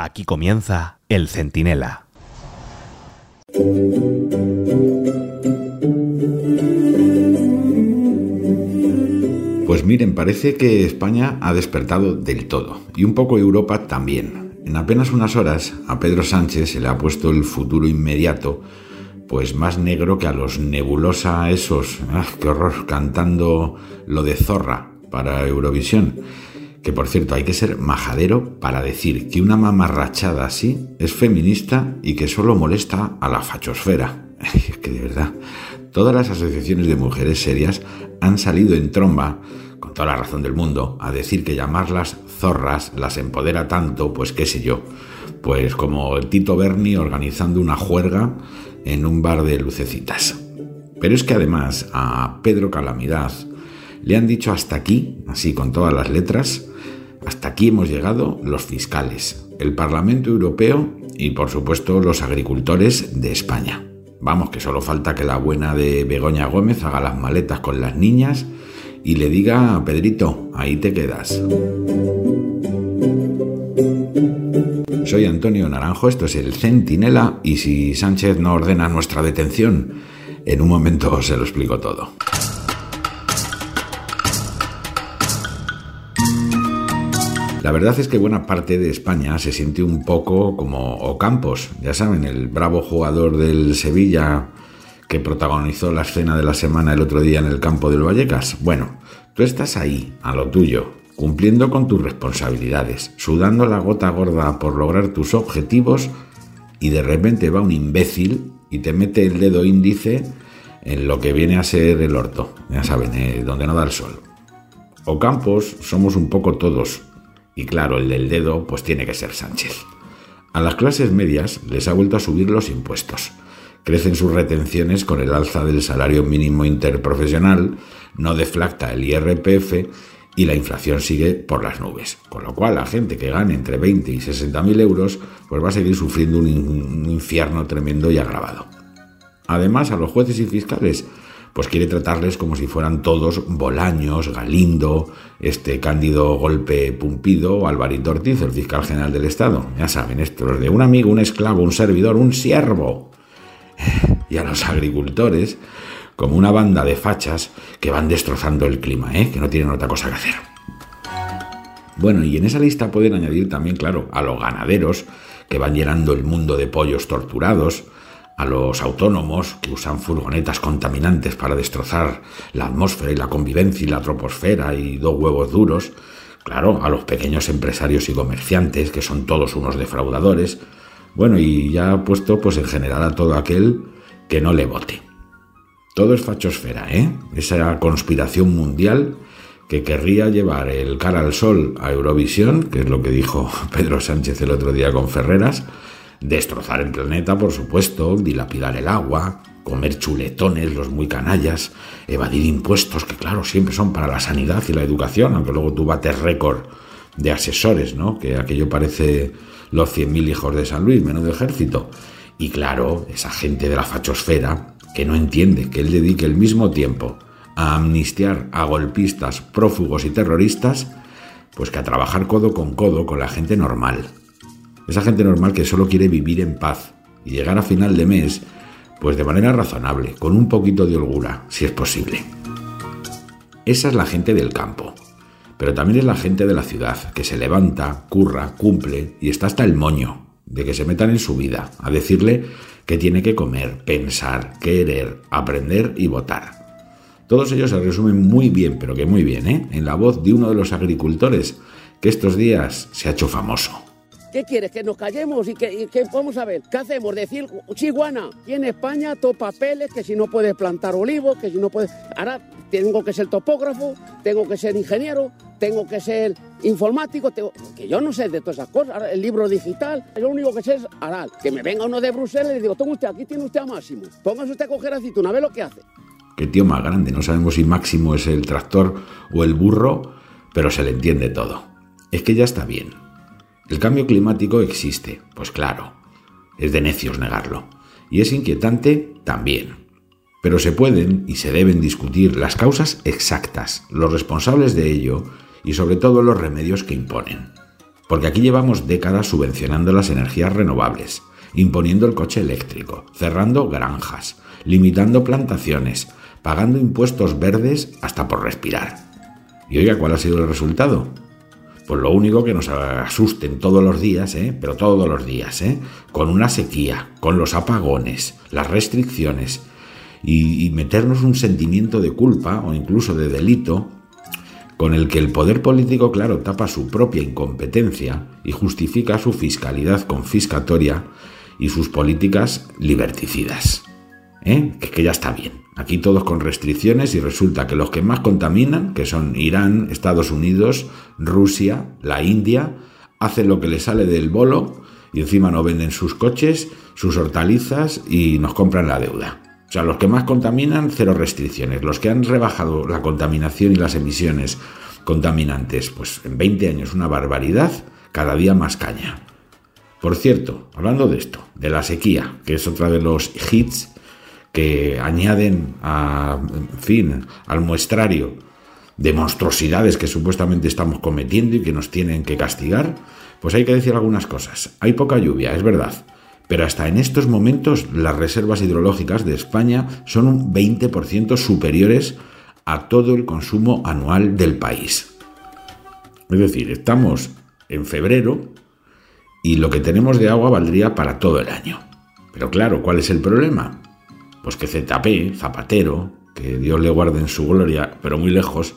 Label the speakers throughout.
Speaker 1: Aquí comienza El Centinela.
Speaker 2: Pues miren, parece que España ha despertado del todo, y un poco Europa también. En apenas unas horas a Pedro Sánchez se le ha puesto el futuro inmediato, pues más negro que a los nebulosa esos, ¡ah, qué horror, cantando lo de zorra para Eurovisión. Que por cierto, hay que ser majadero para decir que una mamarrachada así es feminista y que solo molesta a la fachosfera. Es que de verdad, todas las asociaciones de mujeres serias han salido en tromba, con toda la razón del mundo, a decir que llamarlas zorras las empodera tanto, pues qué sé yo, pues como Tito Berni organizando una juerga en un bar de lucecitas. Pero es que además a Pedro Calamidad le han dicho hasta aquí, así con todas las letras, aquí hemos llegado los fiscales, el Parlamento Europeo y por supuesto los agricultores de España. Vamos, que solo falta que la buena de Begoña Gómez haga las maletas con las niñas y le diga, Pedrito, ahí te quedas. Soy Antonio Naranjo, esto es el Centinela y si Sánchez no ordena nuestra detención, en un momento se lo explico todo. La verdad es que buena parte de España se siente un poco como Ocampos, ya saben, el bravo jugador del Sevilla que protagonizó la escena de la semana el otro día en el campo del Vallecas. Bueno, tú estás ahí, a lo tuyo, cumpliendo con tus responsabilidades, sudando la gota gorda por lograr tus objetivos y de repente va un imbécil y te mete el dedo índice en lo que viene a ser el orto, ya saben, eh, donde no da el sol. Ocampos somos un poco todos, y claro, el del dedo pues tiene que ser Sánchez. A las clases medias les ha vuelto a subir los impuestos. Crecen sus retenciones con el alza del salario mínimo interprofesional, no deflacta el IRPF y la inflación sigue por las nubes. Con lo cual la gente que gane entre 20 y 60 mil euros pues va a seguir sufriendo un infierno tremendo y agravado. Además, a los jueces y fiscales pues quiere tratarles como si fueran todos Bolaños, Galindo, este Cándido Golpe Pumpido, Alvarito Ortiz, el fiscal general del Estado. Ya saben, esto, los de un amigo, un esclavo, un servidor, un siervo. Y a los agricultores, como una banda de fachas que van destrozando el clima, ¿eh? que no tienen otra cosa que hacer. Bueno, y en esa lista pueden añadir también, claro, a los ganaderos, que van llenando el mundo de pollos torturados, a los autónomos que usan furgonetas contaminantes para destrozar la atmósfera y la convivencia y la troposfera y dos huevos duros, claro, a los pequeños empresarios y comerciantes que son todos unos defraudadores, bueno, y ya puesto pues en general a todo aquel que no le vote. Todo es fachosfera, ¿eh? Esa conspiración mundial que querría llevar el cara al sol a Eurovisión, que es lo que dijo Pedro Sánchez el otro día con Ferreras, Destrozar el planeta, por supuesto, dilapidar el agua, comer chuletones, los muy canallas, evadir impuestos, que claro, siempre son para la sanidad y la educación, aunque luego tú bates récord de asesores, ¿no? Que aquello parece los 100.000 hijos de San Luis, menudo ejército. Y claro, esa gente de la fachosfera que no entiende que él dedique el mismo tiempo a amnistiar a golpistas, prófugos y terroristas, pues que a trabajar codo con codo con la gente normal, esa gente normal que solo quiere vivir en paz y llegar a final de mes, pues de manera razonable, con un poquito de holgura, si es posible. Esa es la gente del campo. Pero también es la gente de la ciudad, que se levanta, curra, cumple y está hasta el moño de que se metan en su vida, a decirle que tiene que comer, pensar, querer, aprender y votar. Todos ellos se resumen muy bien, pero que muy bien, ¿eh? en la voz de uno de los agricultores que estos días se ha hecho famoso.
Speaker 3: ¿Qué quieres? ¿Que nos callemos y que, vamos a ver? ¿Qué hacemos? Decir, chiguana, y en España todo papeles, que si no puedes plantar olivos, que si no puedes... Ahora tengo que ser topógrafo, tengo que ser ingeniero, tengo que ser informático, tengo... que yo no sé de todas esas cosas. el libro digital, lo único que sé es aral. Que me venga uno de Bruselas y le digo, toma usted, aquí tiene usted a Máximo. Póngase usted a coger aceituna, ve lo que hace.
Speaker 2: Qué tío más grande, no sabemos si Máximo es el tractor o el burro, pero se le entiende todo. Es que ya está bien. El cambio climático existe, pues claro, es de necios negarlo. Y es inquietante también. Pero se pueden y se deben discutir las causas exactas, los responsables de ello y sobre todo los remedios que imponen. Porque aquí llevamos décadas subvencionando las energías renovables, imponiendo el coche eléctrico, cerrando granjas, limitando plantaciones, pagando impuestos verdes hasta por respirar. Y oiga, ¿cuál ha sido el resultado? Pues lo único que nos asusten todos los días, ¿eh? pero todos los días, ¿eh? con una sequía, con los apagones, las restricciones, y, y meternos un sentimiento de culpa o incluso de delito con el que el poder político, claro, tapa su propia incompetencia y justifica su fiscalidad confiscatoria y sus políticas liberticidas. ¿Eh? Que, ya está bien. Aquí todos con restricciones y resulta que los que más contaminan, que son Irán, Estados Unidos, Rusia, la India, hacen lo que les sale del bolo y encima no venden sus coches, sus hortalizas y nos compran la deuda. O sea, los que más contaminan, cero restricciones. Los que han rebajado la contaminación y las emisiones contaminantes, pues en 20 años una barbaridad, cada día más caña. Por cierto, hablando de esto, de la sequía, que es otra de los hits que añaden a, fin, al muestrario de monstruosidades que supuestamente estamos cometiendo y que nos tienen que castigar, pues hay que decir algunas cosas. Hay poca lluvia, es verdad pero hasta en estos momentos las reservas hidrológicas de España son un 20% superiores a todo el consumo anual del país. Es decir, estamos en febrero y lo que tenemos de agua valdría para todo el año. Pero claro, ¿cuál es el problema? Pues que ZP, Zapatero, que Dios le guarde en su gloria, pero muy lejos,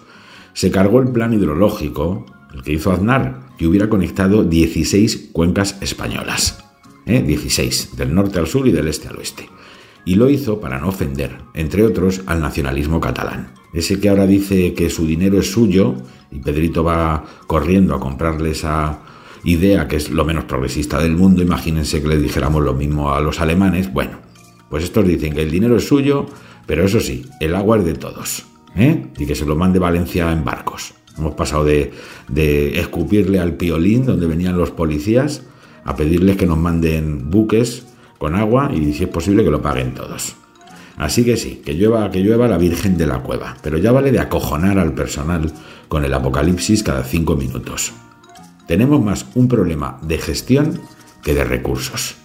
Speaker 2: se cargó el plan hidrológico, el que hizo Aznar, que hubiera conectado 16 cuencas españolas. 16, ¿eh? del norte al sur y del este al oeste. Y lo hizo para no ofender, entre otros, al nacionalismo catalán. Ese que ahora dice que su dinero es suyo y Pedrito va corriendo a comprarle esa idea que es lo menos progresista del mundo. Imagínense que le dijéramos lo mismo a los alemanes. Bueno, pues estos dicen que el dinero es suyo, pero eso sí, el agua es de todos. ¿eh? Y que se lo mande Valencia en barcos. Hemos pasado de, escupirle al piolín donde venían los policías a pedirles que nos manden buques con agua y si es posible que lo paguen todos. Así que sí, que llueva, que llueva la Virgen de la Cueva, pero ya vale de acojonar al personal con el apocalipsis cada cinco minutos. Tenemos más un problema de gestión que de recursos.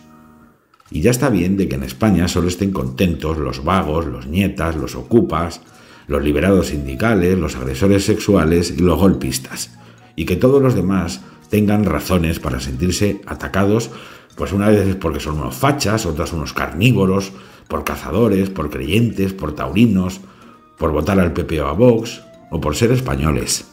Speaker 2: Y ya está bien de que en España solo estén contentos los vagos, los nietas, los ocupas, los liberados sindicales, los agresores sexuales y los golpistas. Y que todos los demás tengan razones para sentirse atacados, pues una vez es porque son unos fachas, otras unos carnívoros, por cazadores, por creyentes, por taurinos, por votar al PP o a Vox, o por ser españoles.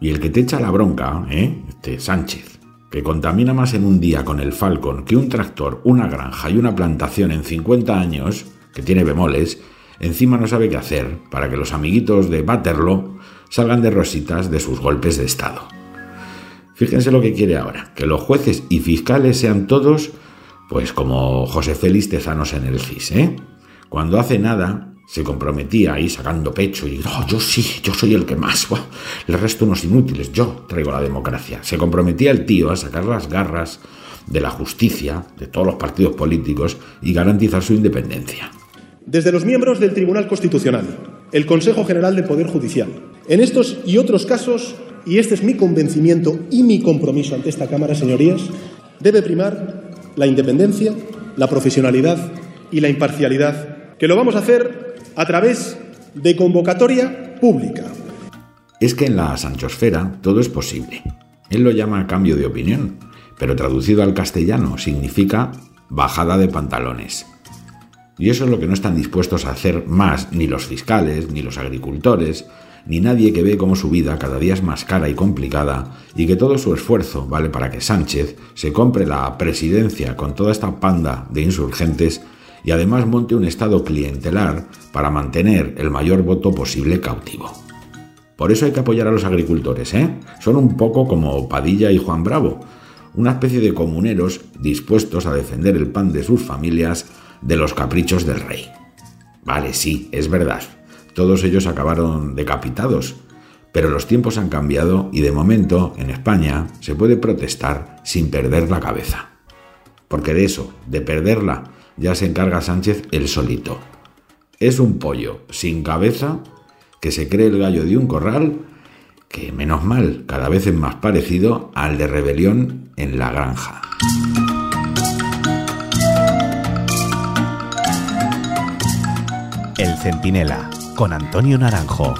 Speaker 2: Y el que te echa la bronca, ¿eh? Este Sánchez, que contamina más en un día con el Falcon que un tractor, una granja y una plantación en 50 años, que tiene bemoles, encima no sabe qué hacer para que los amiguitos de Baterlo salgan de rositas de sus golpes de Estado. Fíjense lo que quiere ahora, que los jueces y fiscales sean todos, pues como José Félix Tezanos en el CIS, ¿eh? Cuando hace nada, se comprometía ahí sacando pecho y oh, yo sí, yo soy el que más, el resto unos inútiles, yo traigo la democracia. Se comprometía el tío a sacar las garras de la justicia, de todos los partidos políticos y garantizar su independencia.
Speaker 4: Desde los miembros del Tribunal Constitucional, el Consejo General del Poder Judicial, en estos y otros casos y este es mi convencimiento y mi compromiso ante esta Cámara, señorías, debe primar la independencia, la profesionalidad y la imparcialidad, que lo vamos a hacer a través de convocatoria pública.
Speaker 2: Es que en la Sanchosfera todo es posible. Él lo llama cambio de opinión, pero traducido al castellano significa bajada de pantalones. Y eso es lo que no están dispuestos a hacer más ni los fiscales, ni los agricultores, ni nadie que ve cómo su vida cada día es más cara y complicada y que todo su esfuerzo vale para que Sánchez se compre la presidencia con toda esta panda de insurgentes y además monte un estado clientelar para mantener el mayor voto posible cautivo. Por eso hay que apoyar a los agricultores, ¿eh? Son un poco como Padilla y Juan Bravo, una especie de comuneros dispuestos a defender el pan de sus familias de los caprichos del rey. Vale, sí, es verdad, todos ellos acabaron decapitados. Pero los tiempos han cambiado y de momento en España se puede protestar sin perder la cabeza. Porque de eso, de perderla, ya se encarga Sánchez el solito. Es un pollo sin cabeza que se cree el gallo de un corral que menos mal, cada vez es más parecido al de Rebelión en la Granja.
Speaker 1: El Centinela, con Antonio Naranjo.